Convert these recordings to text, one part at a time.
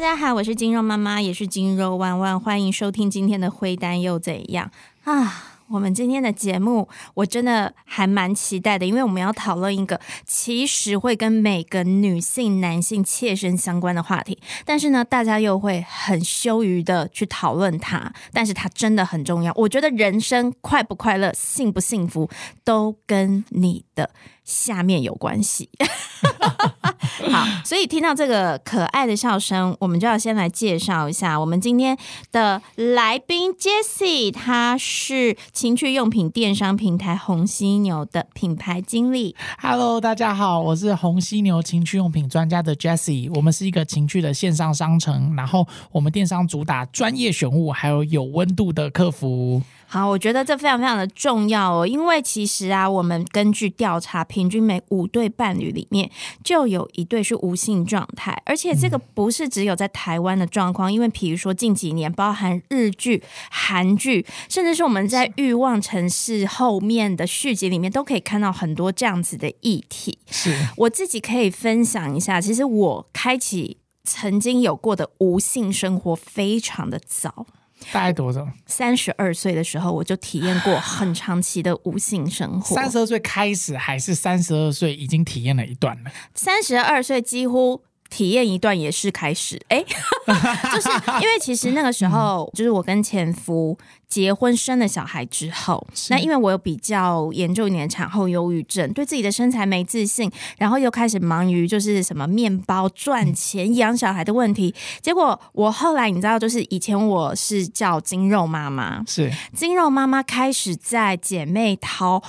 大家好，我是金肉妈妈，也是金肉万万，欢迎收听今天的《灰单又怎样》啊。我们今天的节目，我真的还蛮期待的，因为我们要讨论一个其实会跟每个女性、男性切身相关的话题，但是呢，大家又会很羞于的去讨论它，但是它真的很重要。我觉得人生快不快乐、幸不幸福，都跟你的。下面有关系，好，所以听到这个可爱的笑声，我们就要先来介绍一下我们今天的来宾 Jessie，她是情趣用品电商平台红犀牛的品牌经理。Hello，大家好，我是红犀牛情趣用品专家的 Jessie，我们是一个情趣的线上商城，然后我们电商主打专业选物，还有有温度的客服。好，我觉得这非常非常的重要哦，因为其实啊，我们根据调查，平均每五对伴侣里面就有一对是无性状态，而且这个不是只有在台湾的状况，因为比如说近几年，包含日剧、韩剧，甚至是我们在《欲望城市》后面的续集里面，都可以看到很多这样子的议题。是。我自己可以分享一下，其实我开启曾经有过的无性生活非常的早。大概多少？三十二岁的时候，我就体验过很长期的无性生活。三十二岁开始，还是三十二岁已经体验了一段了？三十二岁几乎。体验一段也是开始，哎，就是因为其实那个时候，就是我跟前夫结婚生了小孩之后，那因为我有比较严重一点产后忧郁症，对自己的身材没自信，然后又开始忙于就是什么面包赚钱养小孩的问题，结果我后来你知道，就是以前我是叫金肉妈妈，是。金肉妈妈开始在姐妹淘。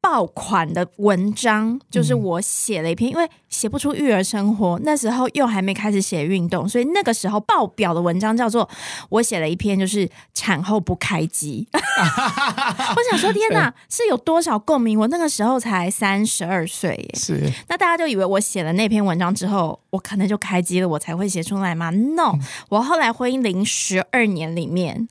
爆款的文章就是我写了一篇，因为写不出育儿生活，那时候又还没开始写运动，所以那个时候爆表的文章叫做我写了一篇，就是产后不开机。我想说，天哪，是有多少共鸣？我那个时候才三十二岁，耶，是那大家就以为我写了那篇文章之后，我可能就开机了，我才会写出来吗？No，我后来婚姻零十二年里面。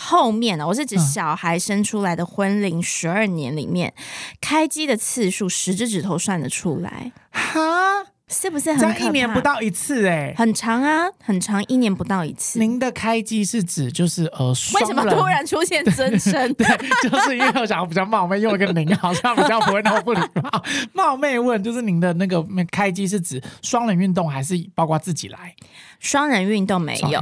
后面呢？我是指小孩生出来的婚龄十二年里面，开机的次数十只指头算得出来。哈，是不是很长？一年不到一次哎，很长啊，很长，一年不到一次。您的开机是指就是呃，为什么突然出现真声？对，就是因为我想比较冒昧，用一个您好像比较不会那么不礼貌。冒昧问，就是您的那个开机是指双人运动还是包括自己来？双人运动没有。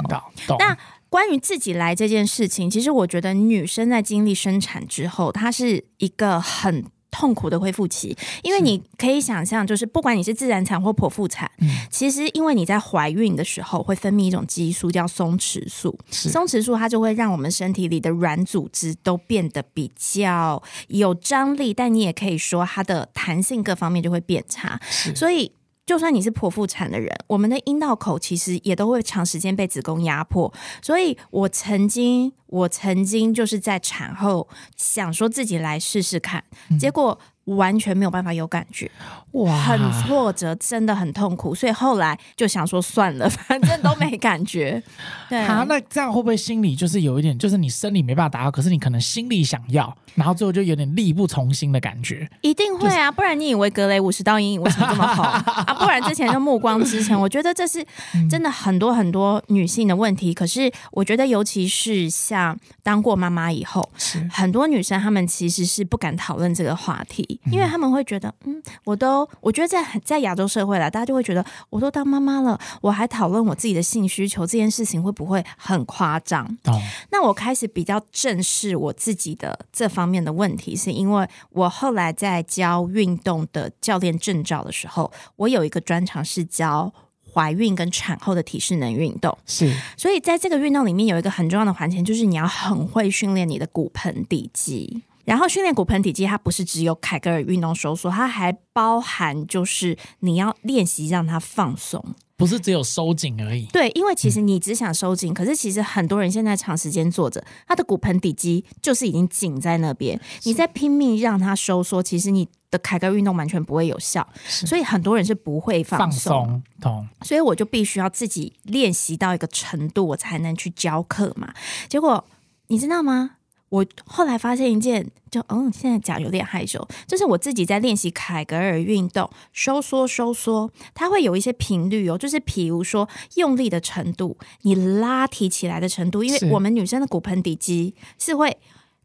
那关于自己来这件事情，其实我觉得女生在经历生产之后，她是一个很痛苦的恢复期，因为你可以想象，就是不管你是自然产或剖腹产，其实因为你在怀孕的时候会分泌一种激素叫松弛素，松弛素它就会让我们身体里的软组织都变得比较有张力，但你也可以说它的弹性各方面就会变差，所以。就算你是剖腹产的人，我们的阴道口其实也都会长时间被子宫压迫，所以我曾经，我曾经就是在产后想说自己来试试看，结果。完全没有办法有感觉，哇，很挫折，真的很痛苦，所以后来就想说算了，反正都没感觉。对啊，那这样会不会心里就是有一点，就是你生理没办法达到，可是你可能心里想要，然后最后就有点力不从心的感觉？一定会啊，不然你以为格雷五十道阴影为什么这么好 啊？不然之前就暮光之前，我觉得这是真的很多很多女性的问题。可是我觉得，尤其是像当过妈妈以后，很多女生她们其实是不敢讨论这个话题。因为他们会觉得，嗯，我都，我觉得在在亚洲社会啦，大家就会觉得，我都当妈妈了，我还讨论我自己的性需求这件事情会不会很夸张？哦，那我开始比较正视我自己的这方面的问题，是因为我后来在教运动的教练证照的时候，我有一个专长是教怀孕跟产后的体适能运动，是，所以在这个运动里面有一个很重要的环节，就是你要很会训练你的骨盆底肌。然后训练骨盆底肌，它不是只有凯格尔运动收缩，它还包含就是你要练习让它放松，不是只有收紧而已。对，因为其实你只想收紧，可是其实很多人现在长时间坐着，他的骨盆底肌就是已经紧在那边，你在拼命让它收缩，其实你的凯格尔运动完全不会有效，所以很多人是不会放松。懂。所以我就必须要自己练习到一个程度，我才能去教课嘛。结果你知道吗？我后来发现一件，就嗯，现在讲有点害羞，就是我自己在练习凯格尔运动，收缩收缩，它会有一些频率哦，就是比如说用力的程度，你拉提起来的程度，因为我们女生的骨盆底肌是会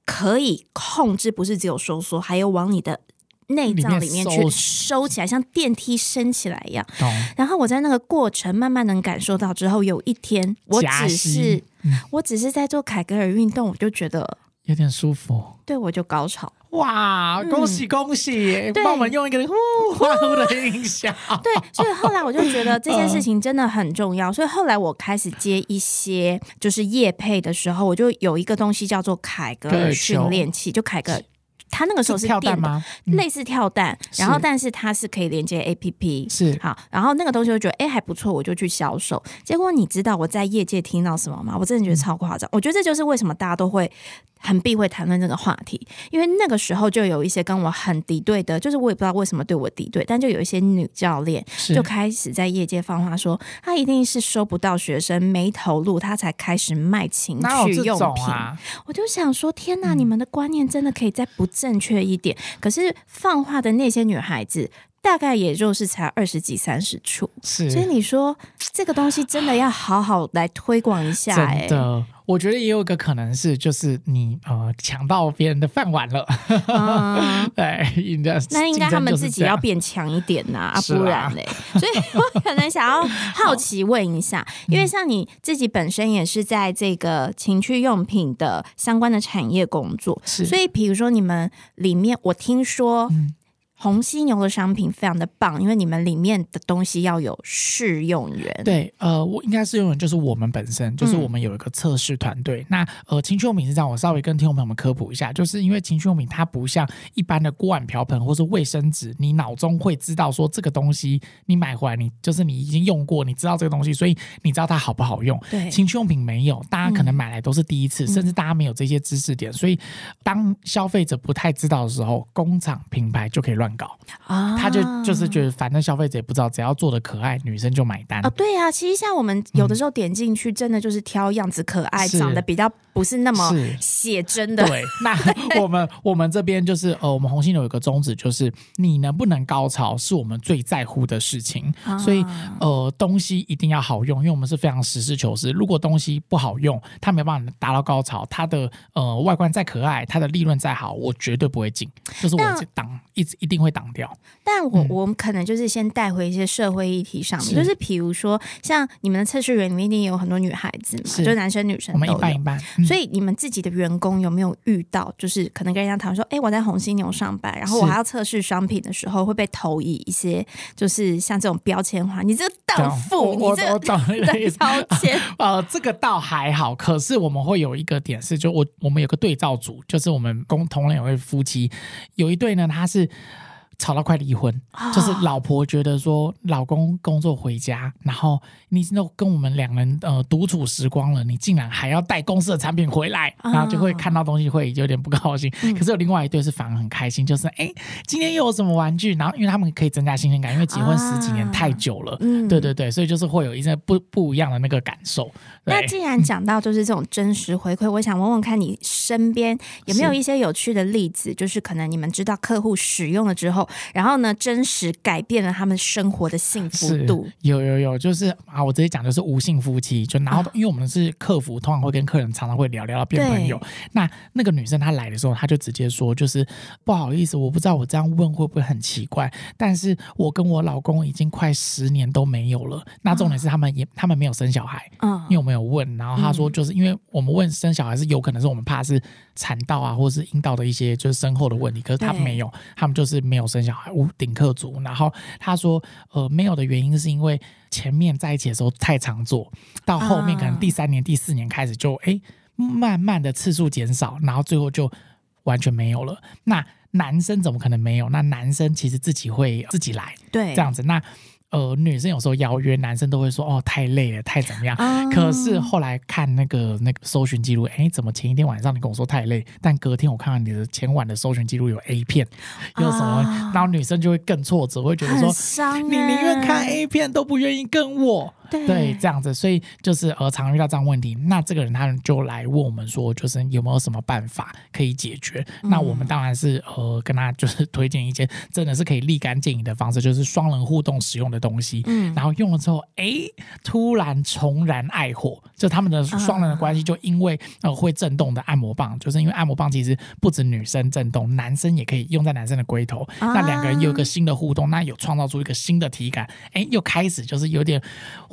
可以控制，不是只有收缩，还有往你的内脏里面去收起来，像电梯升起来一样。然后我在那个过程慢慢能感受到之后，有一天我只是我只是在做凯格尔运动，我就觉得。有点舒服，对我就高潮哇！恭喜恭喜，帮我们用一个呼欢呼的音响。对，所以后来我就觉得这件事 情真的很重要，所以后来我开始接一些就是夜配的时候，我就有一个东西叫做凯格尔训练器，就凯格。它那个时候是跳蛋吗？类似跳蛋，然后但是它是可以连接 A P P，是好，然后那个东西我觉得哎还不错，我就去销售。结果你知道我在业界听到什么吗？我真的觉得超夸张。我觉得这就是为什么大家都会很避讳谈论这个话题，因为那个时候就有一些跟我很敌对的，就是我也不知道为什么对我敌对，但就有一些女教练就开始在业界放话说，她一定是收不到学生没投入，她才开始卖情趣用品。我就想说，天哪，你们的观念真的可以再不。正确一点，可是放话的那些女孩子，大概也就是才二十几、三十处，是，所以你说这个东西真的要好好来推广一下。真的，我觉得也有一个可能是，就是你呃抢到别人的饭碗了。对，应该那应该他们自己要变强一点呐，啊，不然嘞。所以 我可能想要好奇问一下，因为像你自己本身也是在这个情趣用品的相关的产业工作，所以比如说你们里面，我听说。红犀牛的商品非常的棒，因为你们里面的东西要有试用员。对，呃，我应该试用员就是我们本身，就是我们有一个测试团队。那呃，情趣用品是这样，我稍微跟听众朋友们科普一下，就是因为情趣用品它不像一般的锅碗瓢盆或是卫生纸，你脑中会知道说这个东西你买回来，你就是你已经用过，你知道这个东西，所以你知道它好不好用。对，情趣用品没有，大家可能买来都是第一次，甚至大家没有这些知识点，所以当消费者不太知道的时候，工厂品牌就可以乱。搞啊，他就就是觉得反正消费者也不知道，只要做的可爱，女生就买单啊。对啊，其实像我们有的时候点进去，真的就是挑样子可爱，长得比较不是那么写真的。对，那 我们我们这边就是呃，我们红星有一个宗旨，就是你能不能高潮是我们最在乎的事情。所以呃，东西一定要好用，因为我们是非常实事求是。如果东西不好用，它没办法达到高潮，它的呃外观再可爱，它的利润再好，我绝对不会进。就是我挡一直一定。会挡掉，但我我们可能就是先带回一些社会议题上面，就是比如说像你们的测试员里面一定有很多女孩子嘛，就男生女生，我们一半一半。所以你们自己的员工有没有遇到，就是可能跟人家谈说，哎，我在红犀牛上班，然后我还要测试商品的时候，会被投以一些就是像这种标签化，你这个荡妇，你这个标签，呃，这个倒还好，可是我们会有一个点是，就我我们有个对照组，就是我们共同两位夫妻，有一对呢，他是。吵到快离婚，就是老婆觉得说老公工作回家，然后你都跟我们两人呃独处时光了，你竟然还要带公司的产品回来，然后就会看到东西会有点不高兴。可是有另外一对是反而很开心，就是哎今天又有什么玩具，然后因为他们可以增加新鲜感，因为结婚十几年太久了，嗯。对对对，所以就是会有一些不不一样的那个感受。那既然讲到就是这种真实回馈，我想问问看你身边有没有一些有趣的例子，就是可能你们知道客户使用了之后。然后呢？真实改变了他们生活的幸福度。有有有，就是啊，我直接讲的是无性夫妻。就然后，因为我们是客服，通常会跟客人常常会聊聊到变朋友。那那个女生她来的时候，她就直接说，就是不好意思，我不知道我这样问会不会很奇怪，但是我跟我老公已经快十年都没有了。那重点是他们也他们没有生小孩。嗯，因为我们有问，然后她说，就是因为我们问生小孩是有可能是我们怕是产道啊，或者是阴道的一些就是身后的问题，可是他们没有，他们就是没有生。小孩无顶客族，然后他说，呃，没有的原因是因为前面在一起的时候太常做到后面，可能第三年、第四年开始就哎，慢慢的次数减少，然后最后就完全没有了。那男生怎么可能没有？那男生其实自己会自己来，对，这样子那。呃，女生有时候邀约，男生都会说哦太累了，太怎么样？可是后来看那个那个搜寻记录，哎，怎么前一天晚上你跟我说太累，但隔天我看到你的前晚的搜寻记录有 A 片，有什么？然后女生就会更挫折，会觉得说，你宁愿看 A 片都不愿意跟我。对，这样子，所以就是呃，常遇到这样问题，那这个人他就来问我们说，就是有没有什么办法可以解决？那我们当然是呃，跟他就是推荐一些真的是可以立竿见影的方式，就是双人互动使用的东西。嗯，然后用了之后，哎，突然重燃爱火，就他们的双人的关系就因为呃会震动的按摩棒，就是因为按摩棒其实不止女生震动，男生也可以用在男生的龟头，那两个人有一个新的互动，那有创造出一个新的体感，哎，又开始就是有点。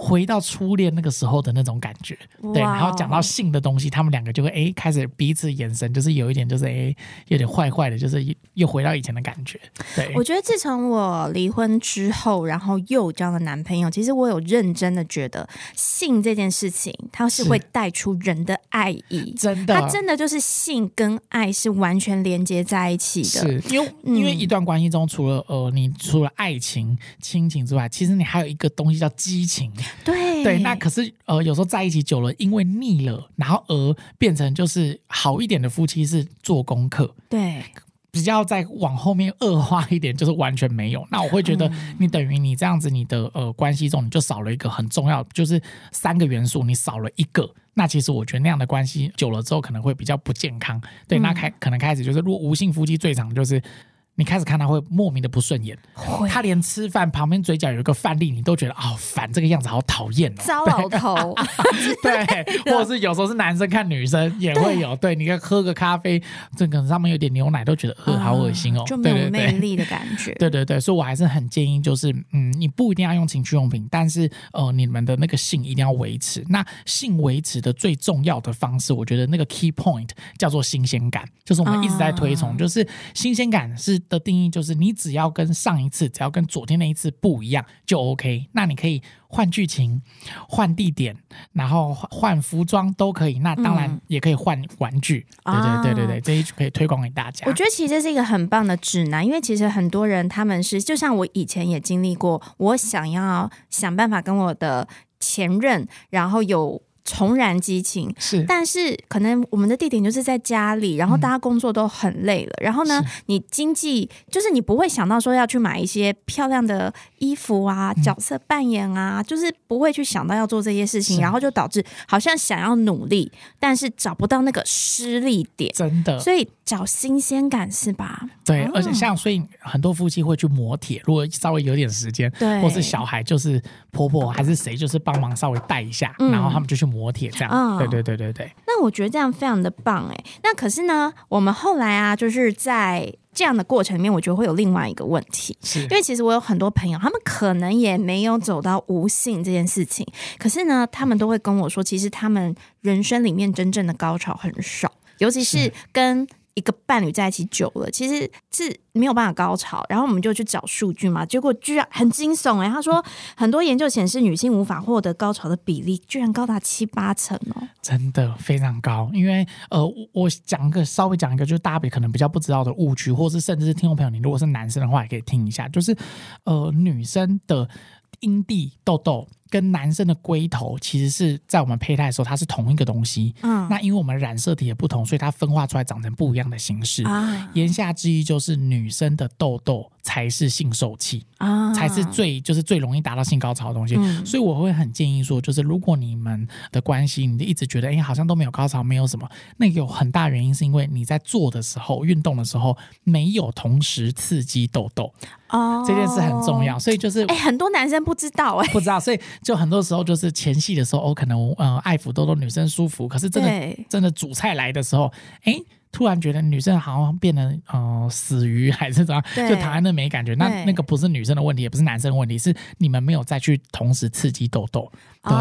回到初恋那个时候的那种感觉，对，然后讲到性的东西，他们两个就会哎开始彼此眼神就是有一点就是哎有点坏坏的，就是又回到以前的感觉。对，我觉得自从我离婚之后，然后又交了男朋友，其实我有认真的觉得性这件事情，它是会带出人的爱意，真的，它真的就是性跟爱是完全连接在一起的。是因为因为一段关系中，除了呃你除了爱情亲情之外，其实你还有一个东西叫激情。对对，那可是呃，有时候在一起久了，因为腻了，然后而变成就是好一点的夫妻是做功课，对，比较再往后面恶化一点，就是完全没有。那我会觉得，你等于你这样子，你的呃关系中你就少了一个很重要，就是三个元素，你少了一个，那其实我觉得那样的关系久了之后可能会比较不健康。对，那开可能开始就是，如果无性夫妻最长就是。你开始看他会莫名的不顺眼，他连吃饭旁边嘴角有一个饭粒，你都觉得啊烦，这个样子好讨厌哦，糟老头。对，或者是有时候是男生看女生也会有，对，你看喝个咖啡，这个上面有点牛奶都觉得呃好恶心哦，就没有魅力的感觉。对对对，所以我还是很建议，就是嗯，你不一定要用情趣用品，但是呃，你们的那个性一定要维持。那性维持的最重要的方式，我觉得那个 key point 叫做新鲜感，就是我们一直在推崇，就是新鲜感是。的定义就是，你只要跟上一次，只要跟昨天那一次不一样就 OK。那你可以换剧情、换地点，然后换服装都可以。那当然也可以换玩具。对对对对对，这一可以推广给大家。我觉得其实这是一个很棒的指南，因为其实很多人他们是，就像我以前也经历过，我想要想办法跟我的前任，然后有。重燃激情。是，但是可能我们的地点就是在家里，然后大家工作都很累了，然后呢，你经济就是你不会想到说要去买一些漂亮的衣服啊，角色扮演啊，就是不会去想到要做这些事情，然后就导致好像想要努力，但是找不到那个失力点，真的，所以找新鲜感是吧？对，而且像所以很多夫妻会去磨铁，如果稍微有点时间，对，或是小孩就是婆婆还是谁，就是帮忙稍微带一下，然后他们就去磨。磨铁这样，对对对对对。那我觉得这样非常的棒哎。那可是呢，我们后来啊，就是在这样的过程里面，我觉得会有另外一个问题，是因为其实我有很多朋友，他们可能也没有走到无性这件事情，可是呢，他们都会跟我说，其实他们人生里面真正的高潮很少，尤其是跟。一个伴侣在一起久了，其实是没有办法高潮。然后我们就去找数据嘛，结果居然很惊悚哎！他说很多研究显示，女性无法获得高潮的比例居然高达七八成哦，真的非常高。因为呃，我讲个稍微讲一个，就是大家可能比较不知道的误区，或是甚至是听众朋友，你如果是男生的话，也可以听一下，就是呃，女生的阴蒂痘痘。跟男生的龟头其实是在我们胚胎的时候，它是同一个东西。嗯，那因为我们染色体也不同，所以它分化出来长成不一样的形式。啊，言下之意就是女生的痘痘才是性受器啊，才是最就是最容易达到性高潮的东西。所以我会很建议说，就是如果你们的关系，你一直觉得哎好像都没有高潮，没有什么，那有很大原因是因为你在做的时候、运动的时候没有同时刺激痘痘。哦，这件事很重要，所以就是哎，很多男生不知道哎，不知道，所以就很多时候就是前戏的时候，我可能呃爱抚多多女生舒服，可是真的真的主菜来的时候，哎。突然觉得女生好像变得呃死鱼还是怎样，就躺在那没感觉。那那个不是女生的问题，也不是男生的问题，是你们没有再去同时刺激痘痘。对，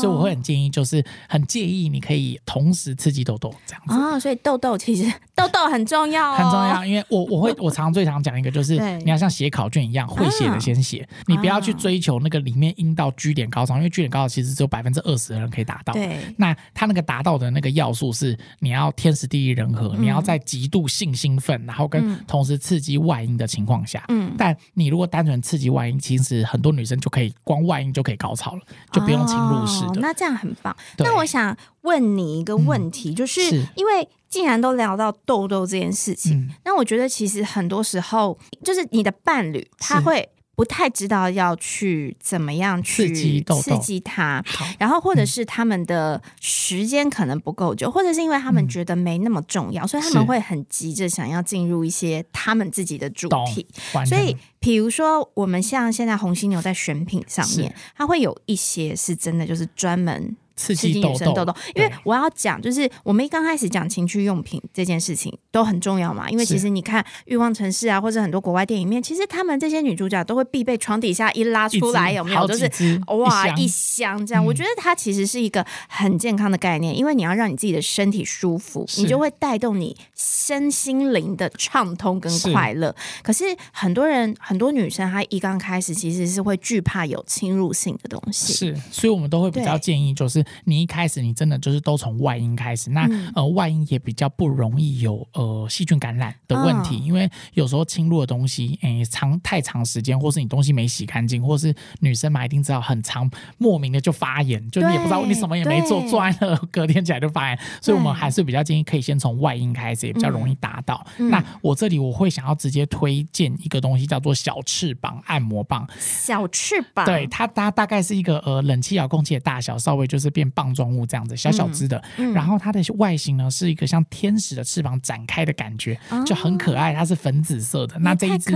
所以我会很建议，就是很介意你可以同时刺激痘痘这样子啊。所以痘痘其实 痘痘很重要，很重要。因为我 我会我常最常讲一个，就是你要像写考卷一样，会写的先写，你不要去追求那个里面阴道居点高潮，因为居点高潮其实只有百分之二十的人可以达到。对，那他那个达到的那个要素是你要天时地利人和。你要在极度性兴奋，然后跟同时刺激外阴的情况下，嗯，但你如果单纯刺激外阴，其实很多女生就可以光外阴就可以高潮了，就不用侵入式的。那这样很棒。那我想问你一个问题，就是因为既然都聊到痘痘这件事情，那我觉得其实很多时候，就是你的伴侣他会。不太知道要去怎么样去刺激刺激他，然后或者是他们的时间可能不够久，或者是因为他们觉得没那么重要，所以他们会很急着想要进入一些他们自己的主题。所以，比如说我们像现在红犀牛在选品上面，它会有一些是真的就是专门。刺激女生痘痘，因为我要讲，就是我们一刚开始讲情趣用品这件事情都很重要嘛。因为其实你看《欲望城市》啊，或者很多国外电影面，其实他们这些女主角都会必备床底下一拉出来，有没有？就是哇，一箱这样。我觉得它其实是一个很健康的概念，因为你要让你自己的身体舒服，你就会带动你身心灵的畅通跟快乐。可是很多人，很多女生，她一刚开始其实是会惧怕有侵入性的东西，是，所以我们都会比较建议就是。你一开始你真的就是都从外阴开始，那呃外阴也比较不容易有呃细菌感染的问题，因为有时候侵入的东西，诶长太长时间，或是你东西没洗干净，或是女生嘛一定知道很长，莫名的就发炎，就你也不知道你什么也没做，做完了隔天起来就发炎，所以我们还是比较建议可以先从外阴开始，也比较容易达到。那我这里我会想要直接推荐一个东西叫做小翅膀按摩棒，小翅膀，对它它大概是一个呃冷气遥控器的大小，稍微就是变。棒状物这样子小小只的，然后它的外形呢是一个像天使的翅膀展开的感觉，就很可爱。它是粉紫色的。那这一只，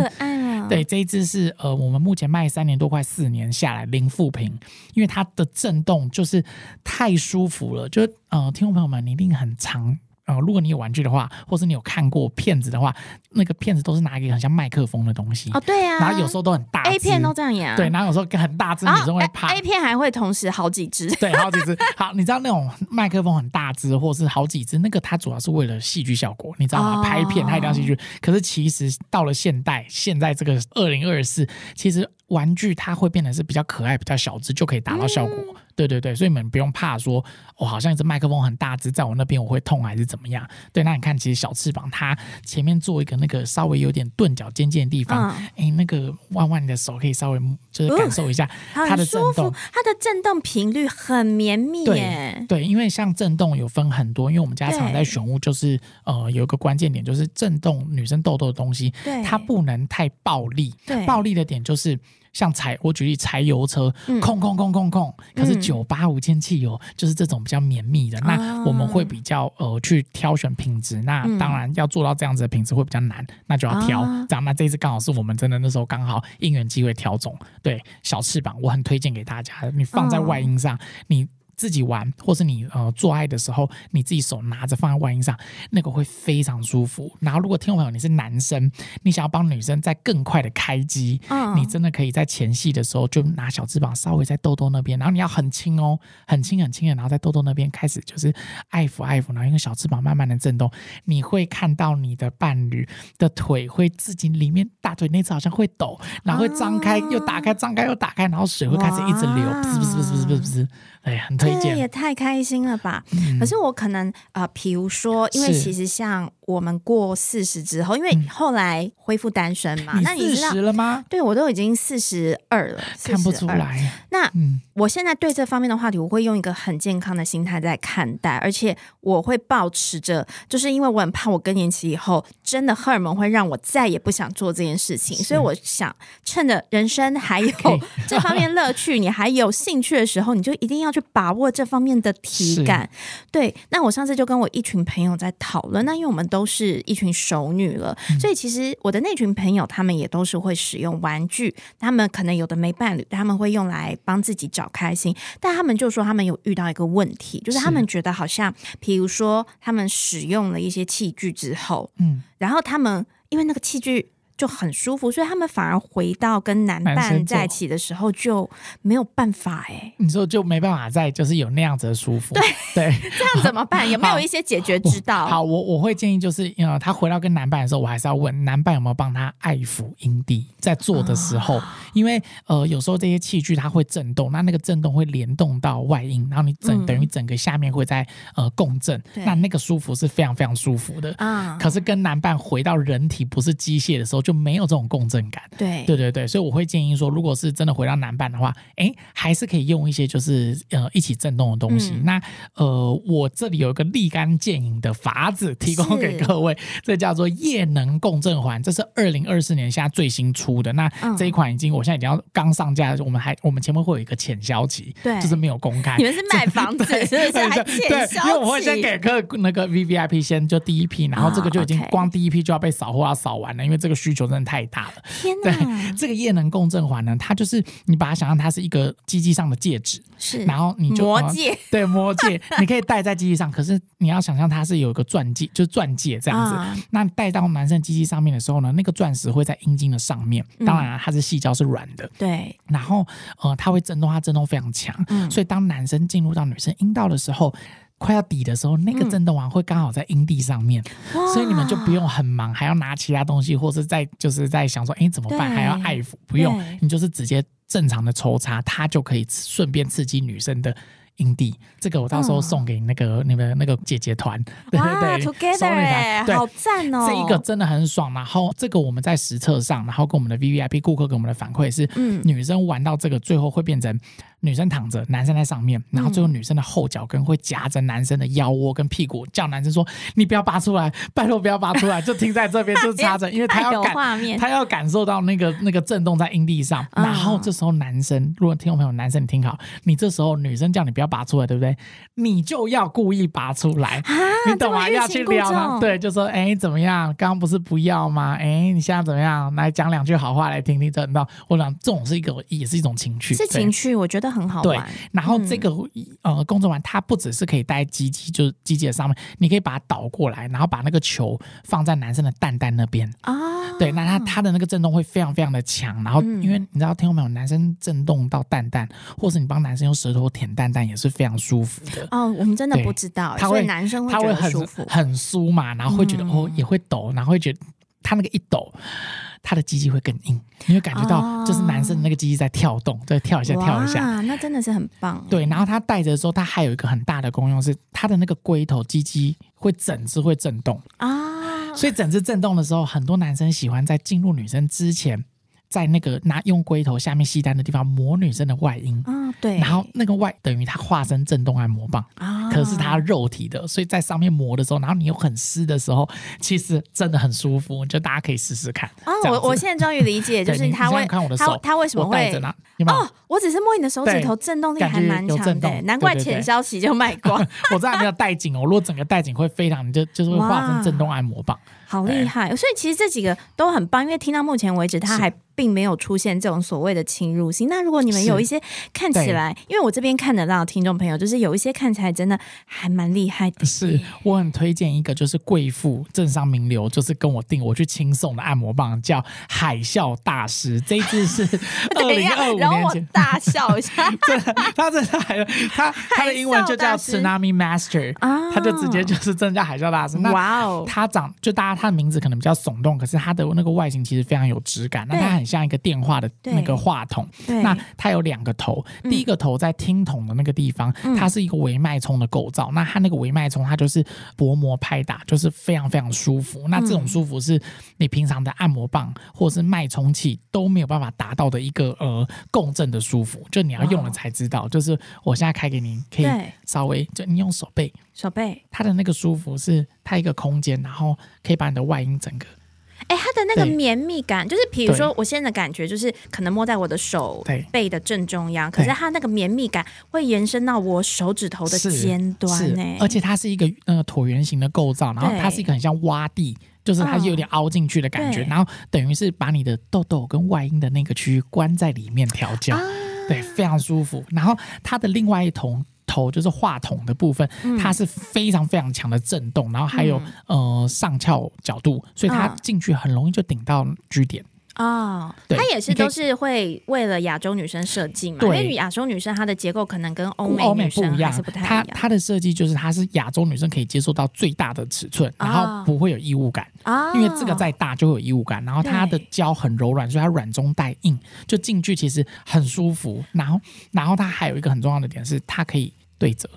对，这一只是呃，我们目前卖三年多，快四年下来零负评，因为它的震动就是太舒服了。就呃，听众朋友们，你一定很长。呃，如果你有玩具的话，或是你有看过片子的话，那个片子都是拿一个很像麦克风的东西哦，对呀，然后有时候都很大，A 片都这样演，对，然后有时候很大只，女生会怕，A 片还会同时好几只，对，好几只。好，你知道那种麦克风很大只，或是好几只，那个它主要是为了戏剧效果，你知道吗？拍片它一定要戏剧。可是其实到了现代，现在这个二零二四，其实玩具它会变得是比较可爱、比较小只，就可以达到效果。对对对，所以你们不用怕说，我好像一只麦克风很大只，在我那边我会痛还是怎么样？对，那你看，其实小翅膀它前面做一个那个稍微有点钝角尖尖的地方，哎，那个弯弯你的手可以稍微就是感受一下 它的震动，它的震动频率很绵密。对对，因为像震动有分很多，因为我们家常在选物，就是呃有一个关键点，就是震动女生痘痘的东西，它不能太暴力。对，暴力的点就是。像柴，我举例柴油车，空空空空空，可是九八五千汽油就是这种比较绵密的，那我们会比较呃去挑选品质，那当然要做到这样子的品质会比较难，那就要挑这样。那这一次刚好是我们真的那时候刚好应援机会挑中，对小翅膀，我很推荐给大家，你放在外音上，你。自己玩，或是你呃做爱的时候，你自己手拿着放在外阴上，那个会非常舒服。然后，如果听众朋友你是男生，你想要帮女生再更快的开机，你真的可以在前戏的时候就拿小翅膀稍微在痘痘那边，然后你要很轻哦，很轻很轻的，然后在痘痘那边开始就是爱抚爱抚，然后用小翅膀慢慢的震动，你会看到你的伴侣的腿会自己里面大腿内侧好像会抖，然后会张开又打开，张开又打开，然后水会开始一直流，不是不是不是不是不是，哎，很推。这也太开心了吧！可是我可能呃，比如说，因为其实像我们过四十之后，因为后来恢复单身嘛，那你四十了吗？对我都已经四十二了，看不出来。那我现在对这方面的话题，我会用一个很健康的心态在看待，而且我会保持着，就是因为我很怕我更年期以后真的荷尔蒙会让我再也不想做这件事情，所以我想趁着人生还有 这方面乐趣，你还有兴趣的时候，你就一定要去把握这方面的体感。对，那我上次就跟我一群朋友在讨论，那因为我们都是一群熟女了，所以其实我的那群朋友他们也都是会使用玩具，他们可能有的没伴侣，他们会用来。帮自己找开心，但他们就说他们有遇到一个问题，就是他们觉得好像，比如说他们使用了一些器具之后，嗯，然后他们因为那个器具。就很舒服，所以他们反而回到跟男伴在一起的时候就没有办法哎。你说就没办法再就是有那样子的舒服，对 对，这样怎么办？有没有一些解决之道？好，我我会建议就是，呃，他回到跟男伴的时候，我还是要问男伴有没有帮他爱抚阴蒂，在做的时候，因为呃有时候这些器具它会震动，那那个震动会联动到外阴，然后你整等于整个下面会在呃共振，那那个舒服是非常非常舒服的啊。可是跟男伴回到人体不是机械的时候就。就没有这种共振感。对对对对，所以我会建议说，如果是真的回到男伴的话，哎，还是可以用一些就是呃一起震动的东西。那呃，我这里有一个立竿见影的法子提供给各位，这叫做液能共振环，这是二零二四年现在最新出的。那这一款已经我现在已经要刚上架，我们还我们前面会有一个浅销期，对，就是没有公开。你们是卖房子是不是？对，因为我会先给客那个 V V I P 先就第一批，然后这个就已经光第一批就要被扫货要扫完了，因为这个需求真的太大了。天哪！对，这个液能共振环呢，它就是你把它想象它是一个机器上的戒指，是，然后你就 魔戒，对魔戒，你可以戴在机器上，可是你要想象它是有一个钻戒，就是钻戒这样子。那戴到男生机器上面的时候呢，那个钻石会在阴茎的上面，当然它是细胶是软的，对。然后呃，它会震动，它震动非常强，所以当男生进入到女生阴道的时候。快要底的时候，那个震动网会刚好在阴蒂上面，所以你们就不用很忙，还要拿其他东西，或是在就是在想说，哎，怎么办？还要爱抚，不用，你就是直接正常的抽插，它就可以顺便刺激女生的。阴蒂，这个我到时候送给那个你们那个姐姐团，对对对，Together，好赞哦！这一个真的很爽。然后这个我们在实测上，然后跟我们的 V V I P 顾客给我们的反馈是，嗯，女生玩到这个最后会变成女生躺着，男生在上面，然后最后女生的后脚跟会夹着男生的腰窝跟屁股，叫男生说：“你不要拔出来，拜托不要拔出来，就停在这边，就插着，因为他要感，他要感受到那个那个震动在阴蒂上。然后这时候男生，如果听众朋友男生你听好，你这时候女生叫你不要。拔出来对不对？你就要故意拔出来，啊你懂吗？要去撩他，对，就说哎怎么样？刚刚不是不要吗？哎，你现在怎么样？来讲两句好话来听听，知道？我讲这种是一个，也是一种情趣，是情趣，我觉得很好玩。然后这个呃，工作完它不只是可以带机机，就是机器的上面，你可以把它倒过来，然后把那个球放在男生的蛋蛋那边啊。对，那它它的那个震动会非常非常的强。然后因为你知道，听过没有？男生震动到蛋蛋，或是你帮男生用舌头舔蛋蛋，也是。非常舒服的哦，我们真的不知道，他会男生他会很舒服，很酥嘛，然后会觉得哦也会抖，然后会觉得他那个一抖，他的鸡鸡会更硬，你会感觉到就是男生的那个鸡鸡在跳动，在跳一下跳一下，那真的是很棒。对，然后他戴着的时候，他还有一个很大的功用是，他的那个龟头鸡鸡会整只会震动。啊，所以整只震动的时候，很多男生喜欢在进入女生之前。在那个拿用龟头下面吸单的地方磨女生的外阴。啊，对，然后那个外等于它化身震动按摩棒。啊，可是它肉体的，所以在上面磨的时候，然后你又很湿的时候，其实真的很舒服，就大家可以试试看啊。我我现在终于理解，就 是他会看我的手，他为什么会哦？我只是摸你的手指头，震动力还蛮强的，难怪前消息就卖光。我这还没有带紧哦，如果整个带紧会非常，就就是会化成震动按摩棒。好厉害！所以其实这几个都很棒，因为听到目前为止，它还并没有出现这种所谓的侵入性。那如果你们有一些看起来，因为我这边看得到听众朋友，就是有一些看起来真的还蛮厉害的。是我很推荐一个，就是贵妇政商名流，就是跟我订我去轻送的按摩棒，叫海啸大师。这一支是 二零二五年前，大笑一下。这 他这海他他的英文就叫 Tsunami Master 啊，他就直接就是真的叫海啸大师。哇哦，他长就大家。他的名字可能比较耸动，可是他的那个外形其实非常有质感。那它很像一个电话的那个话筒。那它有两个头，第一个头在听筒的那个地方，它是一个微脉冲的构造。那它那个微脉冲，它就是薄膜拍打，就是非常非常舒服。那这种舒服是你平常的按摩棒或是脉冲器都没有办法达到的一个呃共振的舒服。就你要用了才知道。就是我现在开给您，可以稍微就你用手背。手背，它的那个舒服是它一个空间，然后可以把你的外阴整个，哎，它的那个绵密感，就是比如说我现在的感觉就是可能摸在我的手背的正中央，可是它那个绵密感会延伸到我手指头的尖端，呢，而且它是一个那个椭圆形的构造，然后它是一个很像洼地，就是它是有点凹进去的感觉，然后等于是把你的痘痘跟外阴的那个区域关在里面调教，对，非常舒服。然后它的另外一头。头就是话筒的部分，它是非常非常强的震动，然后还有呃上翘角度，所以它进去很容易就顶到 G 点啊。它也是都是会为了亚洲女生设计嘛，因为亚洲女生她的结构可能跟欧美女生还是不太一样。它它的设计就是它是亚洲女生可以接受到最大的尺寸，然后不会有异物感啊，因为这个再大就会有异物感。然后它的胶很柔软，所以它软中带硬，就进去其实很舒服。然后然后它还有一个很重要的点是，它可以对折，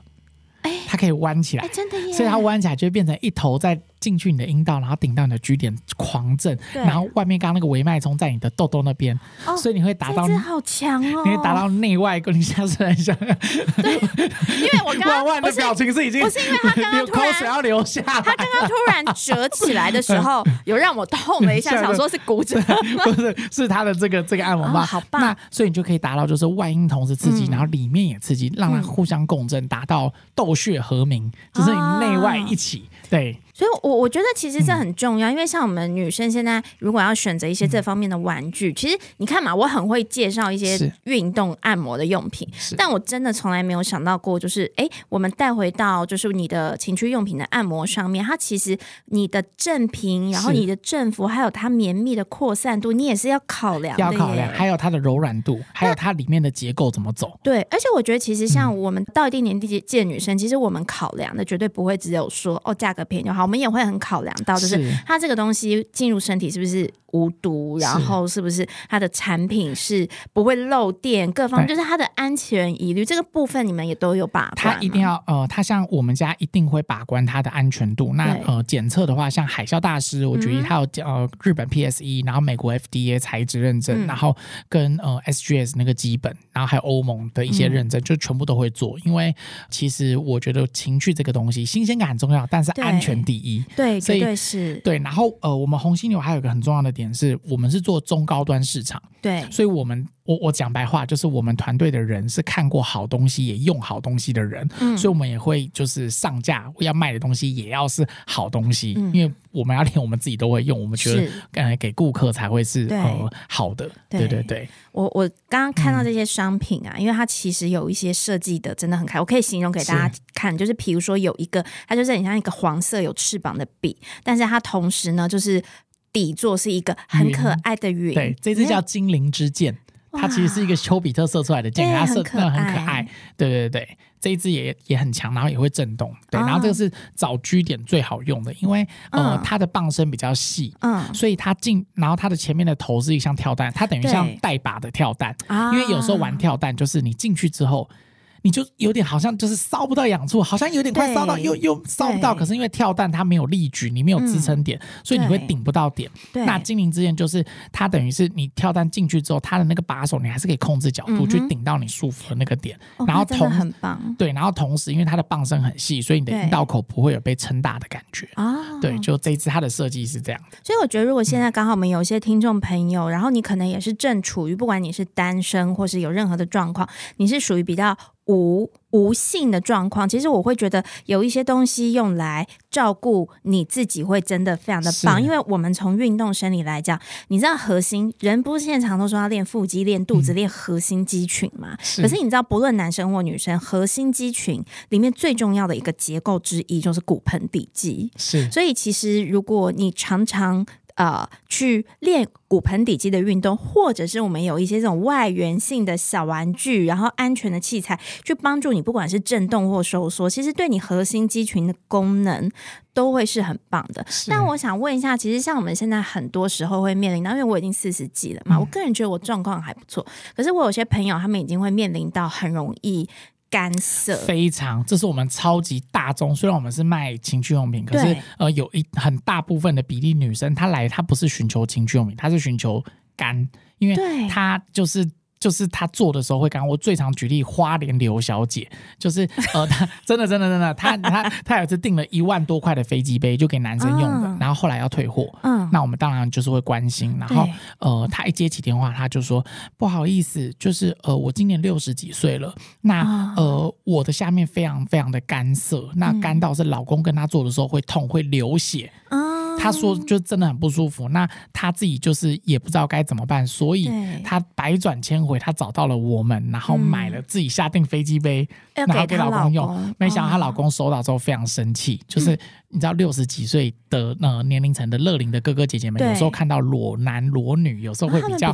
哎，它可以弯起来，真的耶，所以它弯起来就会变成一头在。进去你的阴道，然后顶到你的 G 点狂震，然后外面刚刚那个维脉冲在你的痘痘那边，所以你会达到好强哦，你会达到内外跟。你下次来想，对，因为我刚刚的表情是已经不是因为他刚刚突然要流下，他刚刚突然折起来的时候，有让我痛了一下，想说是骨折，不是是他的这个这个按摩棒，好棒。那所以你就可以达到就是外阴同时刺激，然后里面也刺激，让它互相共振，达到斗血和鸣，就是你内外一起对。所以，我我觉得其实这很重要，因为像我们女生现在如果要选择一些这方面的玩具，其实你看嘛，我很会介绍一些运动按摩的用品，但我真的从来没有想到过，就是哎，我们带回到就是你的情趣用品的按摩上面，它其实你的振频，然后你的振幅，还有它绵密的扩散度，你也是要考量，要考量，还有它的柔软度，还有它里面的结构怎么走。对，而且我觉得其实像我们到一定年纪的女生，其实我们考量的绝对不会只有说哦，价格便宜就好。我们也会很考量到，就是它这个东西进入身体是不是无毒，然后是。不是它的产品是不会漏电，各方就是它的安全疑虑这个部分，你们也都有把关。它一定要呃，它像我们家一定会把关它的安全度。那呃，检测的话，像海啸大师，我觉得它有呃日本 PSE，然后美国 FDA 材质认证，然后跟呃 SGS 那个基本，然后还有欧盟的一些认证，就全部都会做。因为其实我觉得情趣这个东西，新鲜感很重要，但是安全第一。对，所以是。对，然后呃，我们红犀牛还有一个很重要的点是，我们是做中高端市场。对，所以我们。我我讲白话，就是我们团队的人是看过好东西也用好东西的人，嗯所以我们也会就是上架要卖的东西也要是好东西，因为我们要连我们自己都会用，我们觉得呃给顾客才会是呃好的。对对对，我我刚刚看到这些商品啊，因为它其实有一些设计的真的很开，我可以形容给大家看，就是比如说有一个，它就是很像一个黄色有翅膀的笔，但是它同时呢就是底座是一个很可爱的云，对，这只叫精灵之剑。它其实是一个丘比特射出来的箭，它射那很可爱。对对对，这一支也也很强，然后也会震动。对，然后这个是找居点最好用的，因为呃它的棒身比较细，嗯，所以它进，然后它的前面的头是一像跳弹，它等于像带把的跳蛋。因为有时候玩跳弹，就是你进去之后。你就有点好像就是烧不到痒处，好像有点快烧到，又又烧不到。可是因为跳蛋它没有力矩，你没有支撑点，所以你会顶不到点。那精灵之剑就是它等于是你跳蛋进去之后，它的那个把手你还是可以控制角度去顶到你舒服的那个点。然后同很棒。对，然后同时因为它的棒身很细，所以你的阴道口不会有被撑大的感觉啊。对，就这一次它的设计是这样。所以我觉得如果现在刚好我们有一些听众朋友，然后你可能也是正处于不管你是单身或是有任何的状况，你是属于比较。无无性的状况，其实我会觉得有一些东西用来照顾你自己，会真的非常的棒。因为我们从运动生理来讲，你知道核心人不是现在常都说要练腹肌、练肚子、练核心肌群嘛？可是你知道，不论男生或女生，核心肌群里面最重要的一个结构之一就是骨盆底肌。是，所以其实如果你常常呃，去练骨盆底肌的运动，或者是我们有一些这种外源性的小玩具，然后安全的器材，去帮助你，不管是震动或收缩，其实对你核心肌群的功能都会是很棒的。但我想问一下，其实像我们现在很多时候会面临到，因为我已经四十几了嘛，我个人觉得我状况还不错，可是我有些朋友他们已经会面临到很容易。干涩非常，这是我们超级大众。虽然我们是卖情趣用品，可是呃，有一很大部分的比例女生，她来她不是寻求情趣用品，她是寻求干，因为她就是。就是他做的时候会干，我最常举例花莲刘小姐，就是 呃，她真的真的真的，她 她她有一次订了一万多块的飞机杯，就给男生用的，然后后来要退货，嗯，那我们当然就是会关心，然后呃，她一接起电话，她就说不好意思，就是呃，我今年六十几岁了，那呃，我的下面非常非常的干涩，那干到是老公跟她做的时候会痛会流血，他说就真的很不舒服，那他自己就是也不知道该怎么办，所以他百转千回，他找到了我们，然后买了自己下定飞机杯，然后给老公用。没想到她老公收到之后非常生气，就是你知道六十几岁的呃年龄层的乐龄的哥哥姐姐们，有时候看到裸男裸女，有时候会比较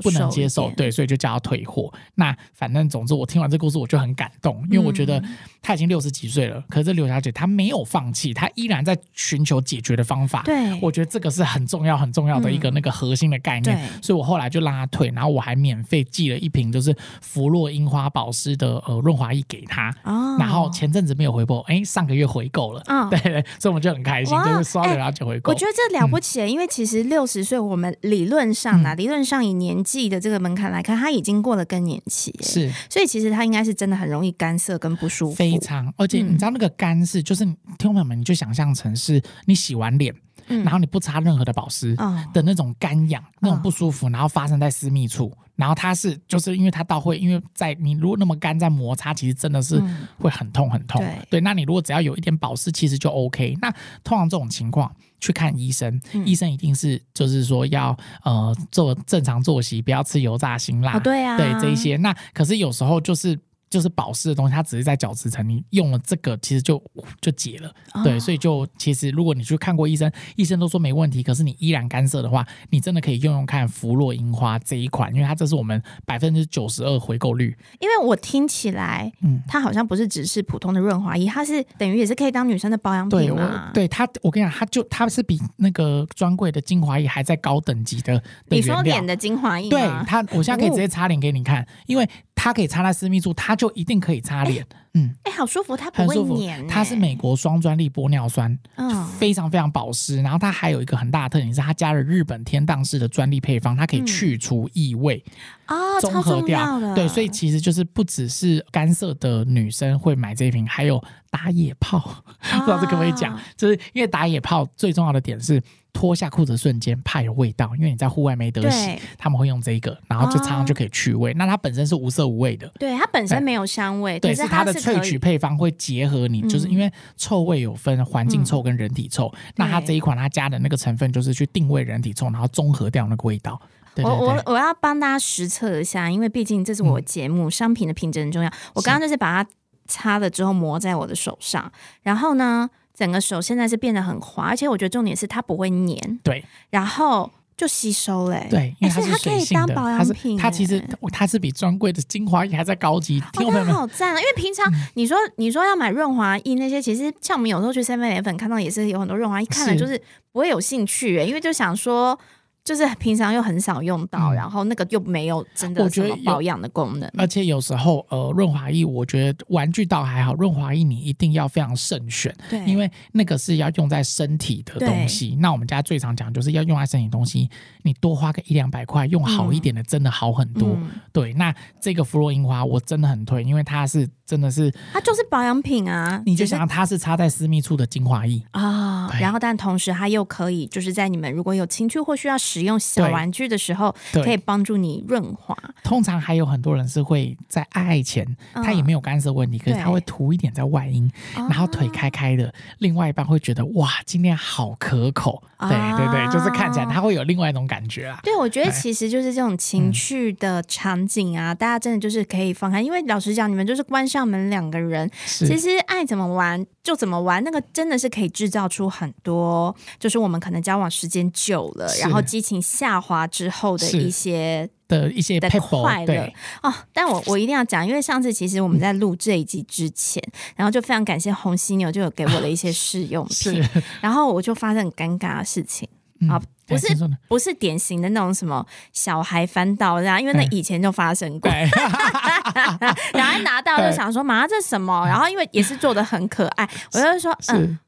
不能接受，对，所以就叫他退货。那反正总之我听完这故事我就很感动，因为我觉得他已经六十几岁了，可是刘小姐她没有放弃，她依然在寻求解决的方法。对，我觉得这个是很重要、很重要的一个那个核心的概念，所以我后来就让他退，然后我还免费寄了一瓶就是芙洛樱花保湿的呃润滑液给他，然后前阵子没有回购，哎，上个月回购了，对，所以我们就很开心，就是刷了然后就回购。我觉得这了不起，因为其实六十岁，我们理论上啊，理论上以年纪的这个门槛来看，他已经过了更年期，是，所以其实他应该是真的很容易干涩跟不舒服，非常。而且你知道那个干是，就是听众朋友们，你就想象成是你洗完脸。然后你不擦任何的保湿的那种干痒、那种不舒服，然后发生在私密处，然后它是就是因为它到会，因为在你如果那么干在摩擦，其实真的是会很痛很痛。对，那你如果只要有一点保湿，其实就 OK。那通常这种情况去看医生，医生一定是就是说要呃做正常作息，不要吃油炸辛辣。对啊，对这一些。那可是有时候就是。就是保湿的东西，它只是在角质层，你用了这个，其实就就解了。对，所以就其实如果你去看过医生，医生都说没问题，可是你依然干涩的话，你真的可以用用看芙洛樱花这一款，因为它这是我们百分之九十二回购率。因为我听起来，嗯，它好像不是只是普通的润滑液，它是等于也是可以当女生的保养品嘛。对它，我跟你讲，它就它是比那个专柜的精华液还在高等级的。你说脸的精华液？对它，我现在可以直接擦脸给你看，因为。他可以擦在私密处，他就一定可以擦脸。嗯，哎，好舒服，它不会黏。它是美国双专利玻尿酸，嗯，非常非常保湿。然后它还有一个很大的特点是，它加了日本天荡式的专利配方，它可以去除异味啊，综合掉。对，所以其实就是不只是干涩的女生会买这一瓶，还有打野炮。不知道这可不可以讲？就是因为打野炮最重要的点是。脱下裤子的瞬间怕有味道，因为你在户外没得洗，他们会用这个，然后就擦上就可以去味。那它本身是无色无味的，对，它本身没有香味，对，是它的萃取配方会结合你，就是因为臭味有分环境臭跟人体臭，那它这一款它加的那个成分就是去定位人体臭，然后综合掉那个味道。我我我要帮大家实测一下，因为毕竟这是我节目，商品的品质很重要。我刚刚就是把它擦了之后抹在我的手上，然后呢。整个手现在是变得很滑，而且我觉得重点是它不会粘，对，然后就吸收嘞，对，因为它可以当保养品，它其实它是比专柜的精华液还在高级，听我好赞啊！因为平常你说你说要买润滑液那些，其实像我们有时候去 Seven Eleven 看到也是有很多润滑液，看了就是不会有兴趣，因为就想说。就是平常又很少用到，然后那个又没有真的什么保养的功能。而且有时候，呃，润滑液我觉得玩具倒还好，润滑液你一定要非常慎选，对，因为那个是要用在身体的东西。那我们家最常讲就是要用在身体东西，你多花个一两百块，用好一点的真的好很多。对，那这个芙洛樱花我真的很推，因为它是真的是它就是保养品啊，你就想它是擦在私密处的精华液啊，然后但同时它又可以就是在你们如果有情趣或需要。使用小玩具的时候，可以帮助你润滑。通常还有很多人是会在爱爱前，他也没有干涉问题，可是他会涂一点在外阴，然后腿开开的，另外一半会觉得哇，今天好可口。对对对，就是看起来他会有另外一种感觉啊。对，我觉得其实就是这种情趣的场景啊，大家真的就是可以放开，因为老实讲，你们就是关上门两个人，其实爱怎么玩就怎么玩，那个真的是可以制造出很多，就是我们可能交往时间久了，然后激情下滑之后的一些的一些的快乐哦。但我我一定要讲，因为上次其实我们在录这一集之前，然后就非常感谢红犀牛就有给我的一些 试用品，然后我就发生很尴尬的事情啊，不是不是典型的那种什么小孩翻到这样，因为那以前就发生过，然后拿到就想说妈这什么，然后因为也是做的很可爱，我就说嗯。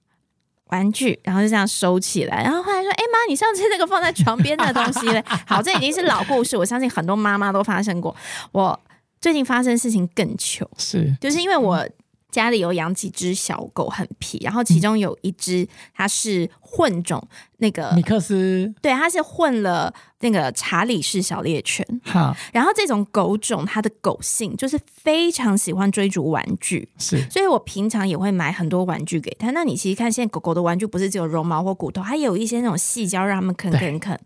玩具，然后就这样收起来，然后后来说：“哎妈，你上次那个放在床边的东西嘞？” 好，这已经是老故事，我相信很多妈妈都发生过。我最近发生事情更糗，是就是因为我家里有养几只小狗，很皮，然后其中有一只它是混种，那个米克斯，对，它是混了。那个查理式小猎犬，好，然后这种狗种它的狗性就是非常喜欢追逐玩具，是，所以我平常也会买很多玩具给它。那你其实看现在狗狗的玩具不是只有绒毛或骨头，还有一些那种细胶让它们啃啃啃。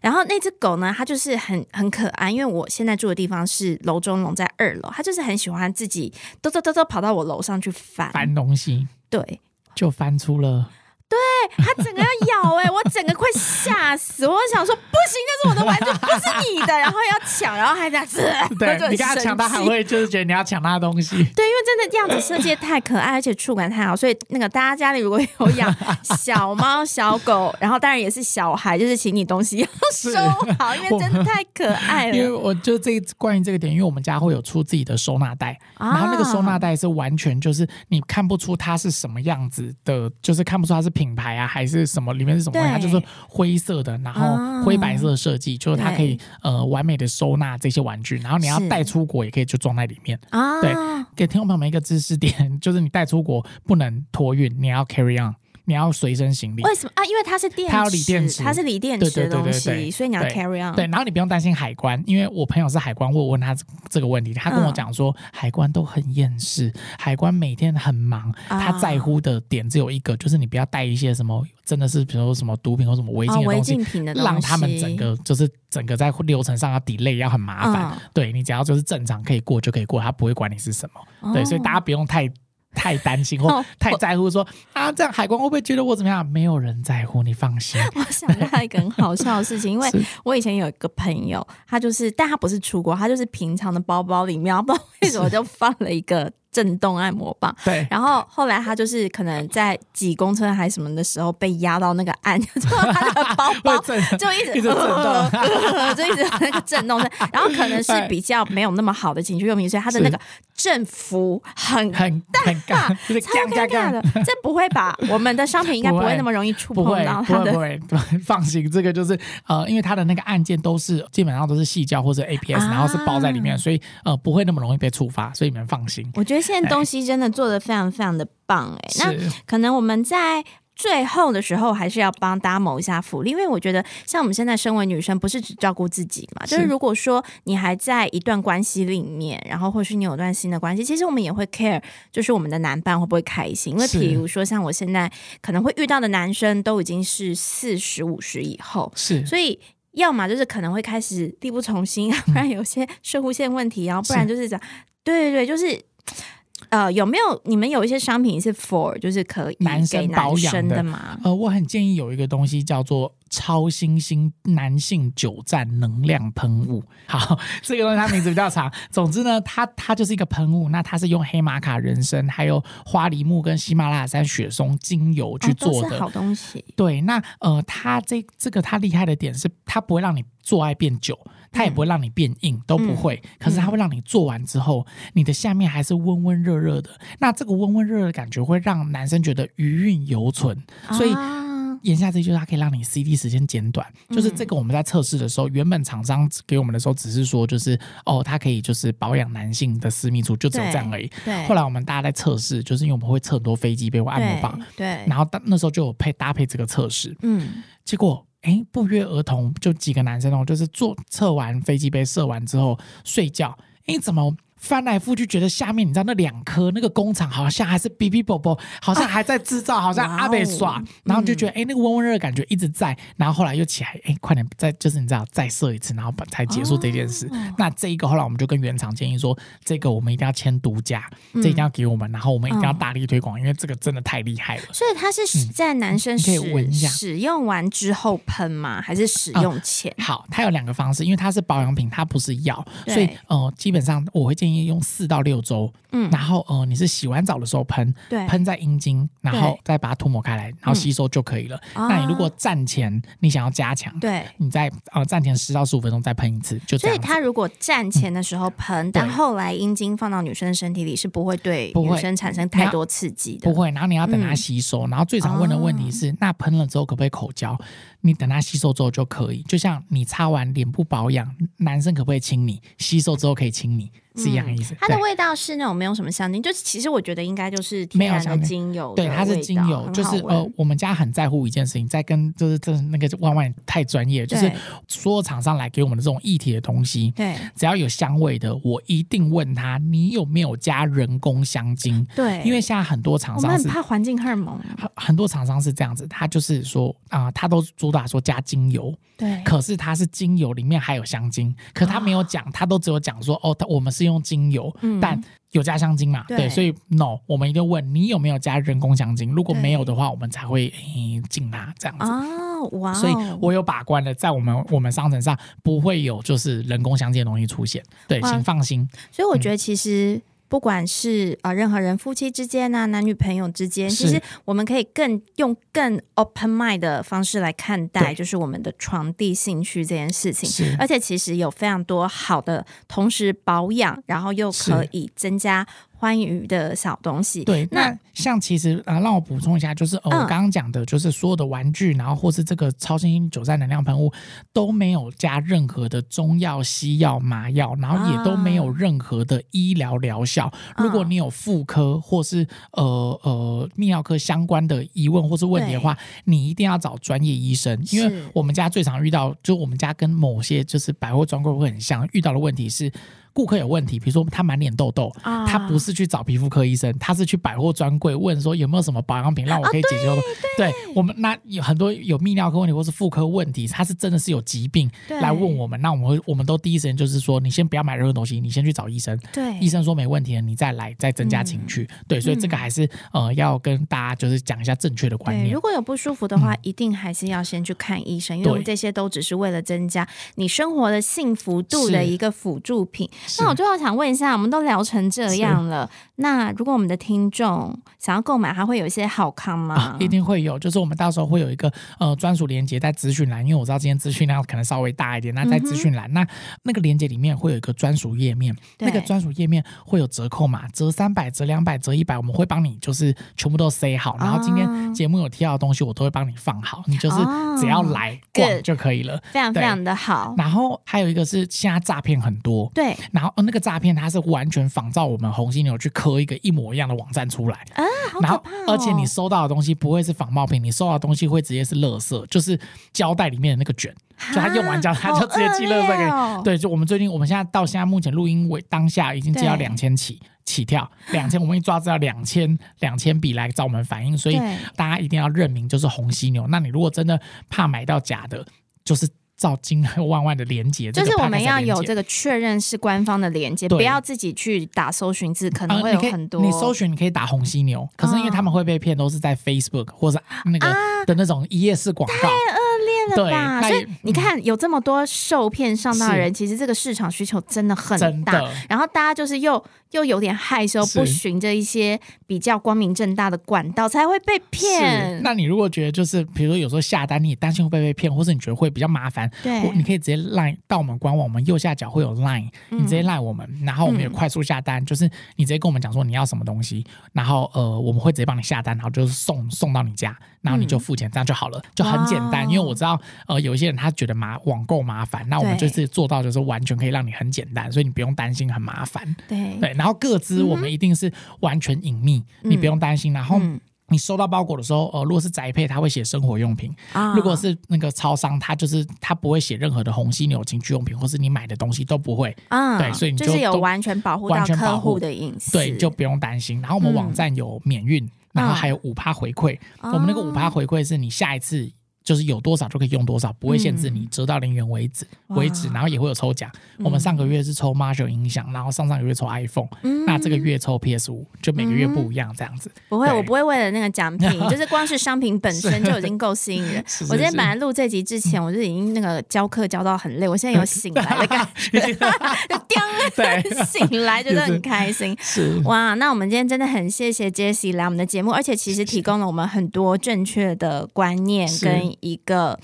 然后那只狗呢，它就是很很可爱，因为我现在住的地方是楼中楼在二楼，它就是很喜欢自己嘚嘚嘚嘚跑到我楼上去翻翻东西，对，就翻出了。对它整个要咬哎，我整个快吓死！我想说不行，这是我的玩具，不是你的，然后要抢，然后还这样子。对你跟他抢，他还会就是觉得你要抢他的东西。对，因为真的样子设计太可爱，而且触感太好，所以那个大家家里如果有养小猫小狗，然后当然也是小孩，就是请你东西要收好，因为真的太可爱了。因为我就这关于这个点，因为我们家会有出自己的收纳袋，然后那个收纳袋是完全就是你看不出它是什么样子的，就是看不出它是品牌啊还是什么，里面是什么，它就是灰色的，然后灰白色的设计，就是它可以呃完美的收纳这些玩具，然后你要带出国也可以就装在里面。啊。对，给听众朋友们一个知识点，就是你带出国不能托运，你要 carry on。你要随身行李？为什么啊？因为它是电，它要锂电池，它是锂电池的东西，所以你要 carry on。对，然后你不用担心海关，因为我朋友是海关，我问他这个问题，他跟我讲说，海关都很厌世，海关每天很忙，他在乎的点只有一个，就是你不要带一些什么，真的是比如说什么毒品或什么违禁的东西，让他们整个就是整个在流程上要 delay 要很麻烦。对你只要就是正常可以过就可以过，他不会管你是什么。对，所以大家不用太。太担心或太在乎，说啊，这样海关会不会觉得我怎么样？没有人在乎，你放心。我想到一个很好笑的事情，因为 我以前有一个朋友，他就是，但他不是出国，他就是平常的包包里面，不知道为什么就放了一个。震动按摩棒，对，然后后来他就是可能在挤公车还是什么的时候被压到那个按，就他的包包就一直一直震动，就一直那个震动声，然后可能是比较没有那么好的情趣用品，所以他的那个振幅很很大，超尴尬的。这不会吧？我们的商品应该不会那么容易触碰到他的，不会，放心，这个就是呃，因为他的那个按键都是基本上都是细胶或者 APS，然后是包在里面，所以呃不会那么容易被触发，所以你们放心。我觉得。现在东西真的做的非常非常的棒哎，那可能我们在最后的时候还是要帮大家谋一下福利，因为我觉得像我们现在身为女生，不是只照顾自己嘛，就是如果说你还在一段关系里面，然后或是你有段新的关系，其实我们也会 care，就是我们的男伴会不会开心，因为比如说像我现在可能会遇到的男生都已经是四十五十以后，是，所以要么就是可能会开始力不从心，不然有些射护线问题，然后不然就是讲，对对对，就是。呃，有没有你们有一些商品是 for 就是可以男生保养的吗？呃，我很建议有一个东西叫做超新星男性久战能量喷雾。好，这个东西它名字比较长，总之呢，它它就是一个喷雾。那它是用黑玛卡人参、还有花梨木跟喜马拉雅山雪松精油去做的好东西。对，那呃，它这这个它厉害的点是，它不会让你做爱变久。它也不会让你变硬，都不会。可是它会让你做完之后，你的下面还是温温热热的。那这个温温热热的感觉会让男生觉得余韵犹存。所以言下之意就是它可以让你 CD 时间减短。就是这个我们在测试的时候，原本厂商给我们的时候只是说，就是哦，它可以就是保养男性的私密处，就只有这样而已。对。后来我们大家在测试，就是因为我们会测很多飞机杯或按摩棒，对。然后那时候就有配搭配这个测试，嗯，结果。哎，不约而同，就几个男生哦，就是做测完飞机杯射完之后睡觉。哎，怎么？翻来覆去，觉得下面你知道那两颗那个工厂好像还是哔哔啵啵，好像还在制造，好像阿北耍，然后就觉得哎那个温温热的感觉一直在，然后后来又起来，哎快点再就是你知道再射一次，然后把才结束这件事。那这一个后来我们就跟原厂建议说，这个我们一定要签独家，这一定要给我们，然后我们一定要大力推广，因为这个真的太厉害了。所以它是在男生可以闻一下，使用完之后喷吗？还是使用前？好，它有两个方式，因为它是保养品，它不是药，所以呃基本上我会建议用四到六。周，嗯，然后呃，你是洗完澡的时候喷，对，喷在阴茎，然后再把它涂抹开来，然后吸收就可以了。那你如果站前你想要加强，对，你在呃站前十到十五分钟再喷一次，就。所以他如果站前的时候喷，但后来阴茎放到女生的身体里是不会对女生产生太多刺激的，不会。然后你要等它吸收，然后最常问的问题是，那喷了之后可不可以口交？你等它吸收之后就可以，就像你擦完脸部保养，男生可不可以亲你？吸收之后可以亲你。是一样的意思。它的味道是那种没有什么香精，就是其实我觉得应该就是天然的精油。对，它是精油，就是呃，我们家很在乎一件事情，在跟就是这那个万万太专业，就是所有厂商来给我们的这种一体的东西，对，只要有香味的，我一定问他你有没有加人工香精。对，因为现在很多厂商是怕环境荷尔蒙，很很多厂商是这样子，他就是说啊，他都主打说加精油，对，可是它是精油里面还有香精，可他没有讲，他都只有讲说哦，我们是用精油，但有加香精嘛？对，所以 no，我们一定问你有没有加人工香精，如果没有的话，我们才会进它这样子。哦，哇！所以我有把关的，在我们我们商城上不会有就是人工香精的东西出现，对，请放心。所以我觉得其实。不管是啊，任何人夫妻之间啊，男女朋友之间，其实我们可以更用更 open mind 的方式来看待，就是我们的传递兴趣这件事情。而且其实有非常多好的，同时保养，然后又可以增加。欢愉的小东西，对，那像其实啊，让我补充一下，就是我刚刚讲的，就是所有的玩具，然后或是这个超新星九寨能量喷雾都没有加任何的中药、西药、麻药，然后也都没有任何的医疗疗效。如果你有妇科或是呃呃泌尿科相关的疑问或是问题的话，你一定要找专业医生，因为我们家最常遇到，就我们家跟某些就是百货专柜会很像，遇到的问题是。顾客有问题，比如说他满脸痘痘，他不是去找皮肤科医生，他是去百货专柜问说有没有什么保养品让我可以解决。对我们那有很多有泌尿科问题或是妇科问题，他是真的是有疾病来问我们，那我们会我们都第一时间就是说，你先不要买任何东西，你先去找医生。对，医生说没问题了，你再来再增加情趣。对，所以这个还是呃要跟大家就是讲一下正确的观念。如果有不舒服的话，一定还是要先去看医生，因为这些都只是为了增加你生活的幸福度的一个辅助品。那我最后想问一下，我们都聊成这样了，那如果我们的听众想要购买，还会有一些好康吗？一定会有，就是我们到时候会有一个呃专属链接在资讯栏，因为我知道今天资讯量可能稍微大一点，那在资讯栏那那个链接里面会有一个专属页面，那个专属页面会有折扣码，折三百、折两百、折一百，我们会帮你就是全部都塞好，然后今天节目有提到的东西，我都会帮你放好，你就是只要来逛就可以了，非常非常的好。然后还有一个是现在诈骗很多，对，然后那。个诈骗，它是完全仿照我们红犀牛去刻一个一模一样的网站出来啊，然后而且你收到的东西不会是仿冒品，你收到的东西会直接是垃圾，就是胶带里面的那个卷，就他用完胶，他就直接寄垃圾给你。对，就我们最近，我们现在到现在目前录音为当下已经接到两千起起跳，两千，我们一抓资料两千两千笔来找我们反映，所以大家一定要认明就是红犀牛。那你如果真的怕买到假的，就是。造金万万的连接，就是我们要有这个确认是官方的连接，不要自己去打搜寻字，可能会有很多。你搜寻你可以打红犀牛，可是因为他们会被骗，都是在 Facebook 或者那个的那种一页式广告。对吧？所以你看，有这么多受骗上当的人，其实这个市场需求真的很大。然后大家就是又又有点害羞，不循着一些比较光明正大的管道，才会被骗。那你如果觉得就是，比如说有时候下单，你也担心会被被骗，或是你觉得会比较麻烦，对，你可以直接 line 到我们官网，我们右下角会有 line，你直接 line 我们，然后我们也快速下单，就是你直接跟我们讲说你要什么东西，然后呃，我们会直接帮你下单，然后就是送送到你家，然后你就付钱，这样就好了，就很简单。因为我知道。呃，有一些人他觉得麻网购麻烦，那我们这次做到就是完全可以让你很简单，所以你不用担心很麻烦。对对，然后各资我们一定是完全隐秘，你不用担心。然后你收到包裹的时候，呃，如果是宅配，他会写生活用品；如果是那个超商，他就是他不会写任何的红犀牛情趣用品，或是你买的东西都不会。啊，对，所以你就是有完全保护到客户的隐私，对，就不用担心。然后我们网站有免运，然后还有五趴回馈，我们那个五趴回馈是你下一次。就是有多少就可以用多少，不会限制你，折到零元为止为止，然后也会有抽奖。我们上个月是抽 Marshall 音响，然后上上个月抽 iPhone，那这个月抽 PS 五，就每个月不一样这样子。不会，我不会为了那个奖品，就是光是商品本身就已经够吸引人。我今天本来录这集之前，我就已经那个教课教到很累，我现在有 醒来的感觉，对，醒来觉得很开心。是。哇，那我们今天真的很谢谢 Jessie 来我们的节目，而且其实提供了我们很多正确的观念跟。一个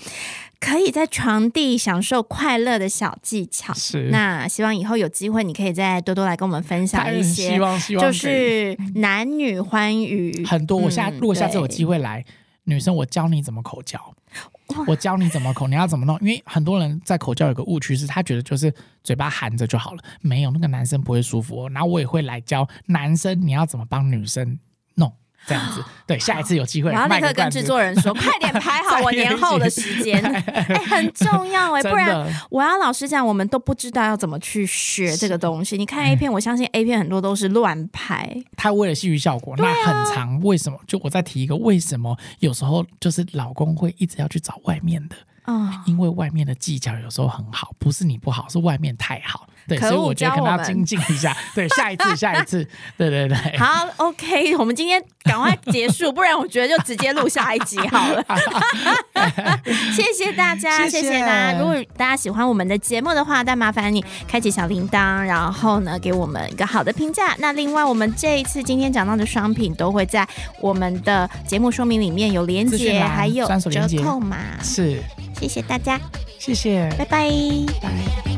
可以在床地享受快乐的小技巧。是，那希望以后有机会，你可以再多多来跟我们分享一些。希望希望就是男女欢愉很多。我下如果下次有机会来，女生我教你怎么口交，我教你怎么口，你要怎么弄？因为很多人在口交有个误区是，他觉得就是嘴巴含着就好了，没有那个男生不会舒服。然后我也会来教男生你要怎么帮女生弄。这样子。对，下一次有机会，然后立刻跟制作人说，快点排好我年后的时间，哎，很重要哎，不然我要老实讲，我们都不知道要怎么去学这个东西。你看 A 片，我相信 A 片很多都是乱拍，他为了戏剧效果，那很长。为什么？就我再提一个，为什么有时候就是老公会一直要去找外面的？啊，因为外面的技巧有时候很好，不是你不好，是外面太好。对，所以我觉得可能要精进一下。对，下一次，下一次，对对对。好，OK，我们今天赶快结束，不然我觉得就直接录下一集好了。谢谢大家，谢谢大家。如果大家喜欢我们的节目的话，但麻烦你开启小铃铛，然后呢给我们一个好的评价。那另外，我们这一次今天讲到的商品都会在我们的节目说明里面有连接，还有折扣码。是。谢谢大家，谢谢，拜拜，拜。